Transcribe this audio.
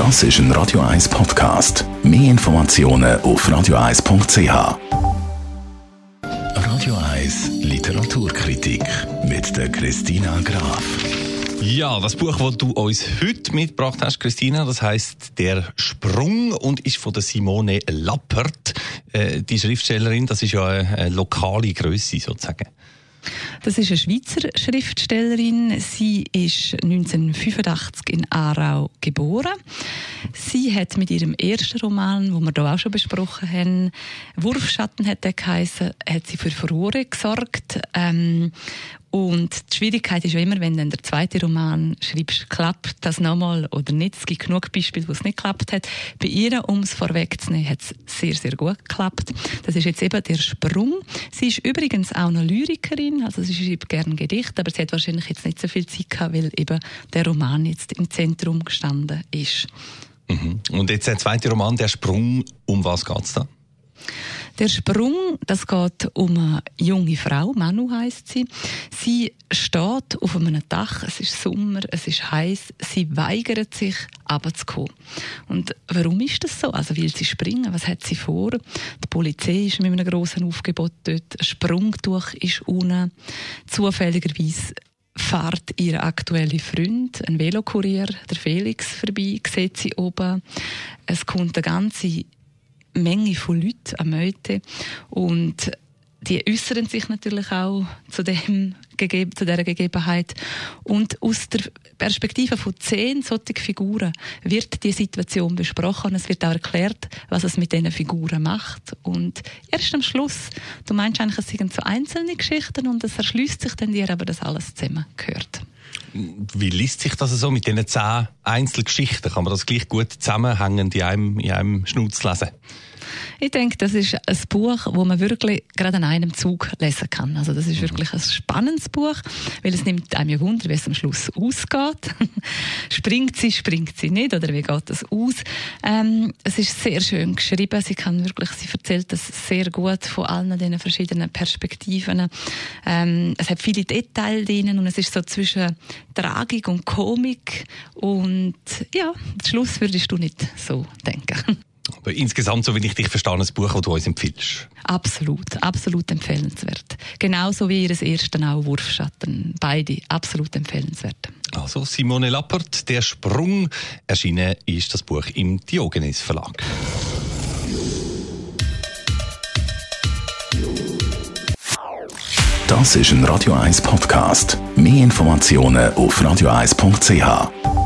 Das ist ein Radio 1 Podcast. Mehr Informationen auf radio1.ch. Radio 1 Literaturkritik mit der Christina Graf. Ja, das Buch, das du uns heute mitgebracht hast, Christina, das heißt Der Sprung und ist von der Simone Lappert. Äh, die Schriftstellerin, das ist ja eine, eine lokale Größe sozusagen. Das ist eine Schweizer Schriftstellerin. Sie ist 1985 in Aarau geboren. Sie hat mit ihrem ersten Roman, wo wir hier auch schon besprochen haben, Wurfschatten hat der geheißen, hat sie für Furore gesorgt. Ähm, und die Schwierigkeit ist ja immer, wenn dann der zweite Roman schreibst, klappt das nochmal oder nicht. Es gibt genug Beispiele, wo es nicht geklappt hat. Bei ihr, um es vorwegzunehmen, hat es sehr, sehr gut geklappt. Das ist jetzt eben der Sprung. Sie ist übrigens auch noch Lyrikerin, also sie schreibt gerne Gedichte, aber sie hat wahrscheinlich jetzt nicht so viel Zeit gehabt, weil eben der Roman jetzt im Zentrum gestanden ist. Mhm. Und jetzt der zweite Roman, der Sprung, um was geht's da? Der Sprung, das geht um eine junge Frau, Manu heißt sie. Sie steht auf einem Dach, es ist Sommer, es ist heiß, sie weigert sich, abzukommen. Und warum ist das so? Also will sie springen? Was hat sie vor? Die Polizei ist mit einem grossen Aufgebot dort, ein Sprungtuch ist unten. Zufälligerweise fährt ihr aktueller Freund, ein Velokurier, der Felix, vorbei, sieht sie oben. Es kommt eine ganze Menge von Leuten am Meute und die äußern sich natürlich auch zu, dem, zu dieser Gegebenheit. Und aus der Perspektive von zehn solchen Figuren wird die Situation besprochen. Es wird auch erklärt, was es mit diesen Figuren macht. Und erst am Schluss, du meinst eigentlich, es sind so einzelne Geschichten und es erschließt sich dann dir aber, dass alles zusammengehört. Wie liest sich das so mit diesen zehn Einzelgeschichten? Kann man das gleich gut zusammenhängend in einem, in einem Schnutz lesen? Ich denke, das ist ein Buch, wo man wirklich gerade an einem Zug lesen kann. Also das ist mhm. wirklich ein spannendes Buch, weil es nimmt einem ja Wunder, wie es am Schluss ausgeht. springt sie, springt sie nicht oder wie geht das aus? Ähm, es ist sehr schön geschrieben. Sie kann wirklich, sie erzählt das sehr gut von allen diesen verschiedenen Perspektiven. Ähm, es hat viele Details drin und es ist so zwischen Tragik und Komik und ja, den Schluss würdest du nicht so denken. Aber insgesamt, so wie ich dich verstehe, ein Buch, das du uns empfiehlst. Absolut, absolut empfehlenswert. Genauso wie ihr ersten auch Wurfschatten. Beide absolut empfehlenswert. Also Simone Lappert, Der Sprung. Erschienen ist das Buch im Diogenes Verlag. Das ist ein Radio 1 Podcast. Mehr Informationen auf radio1.ch.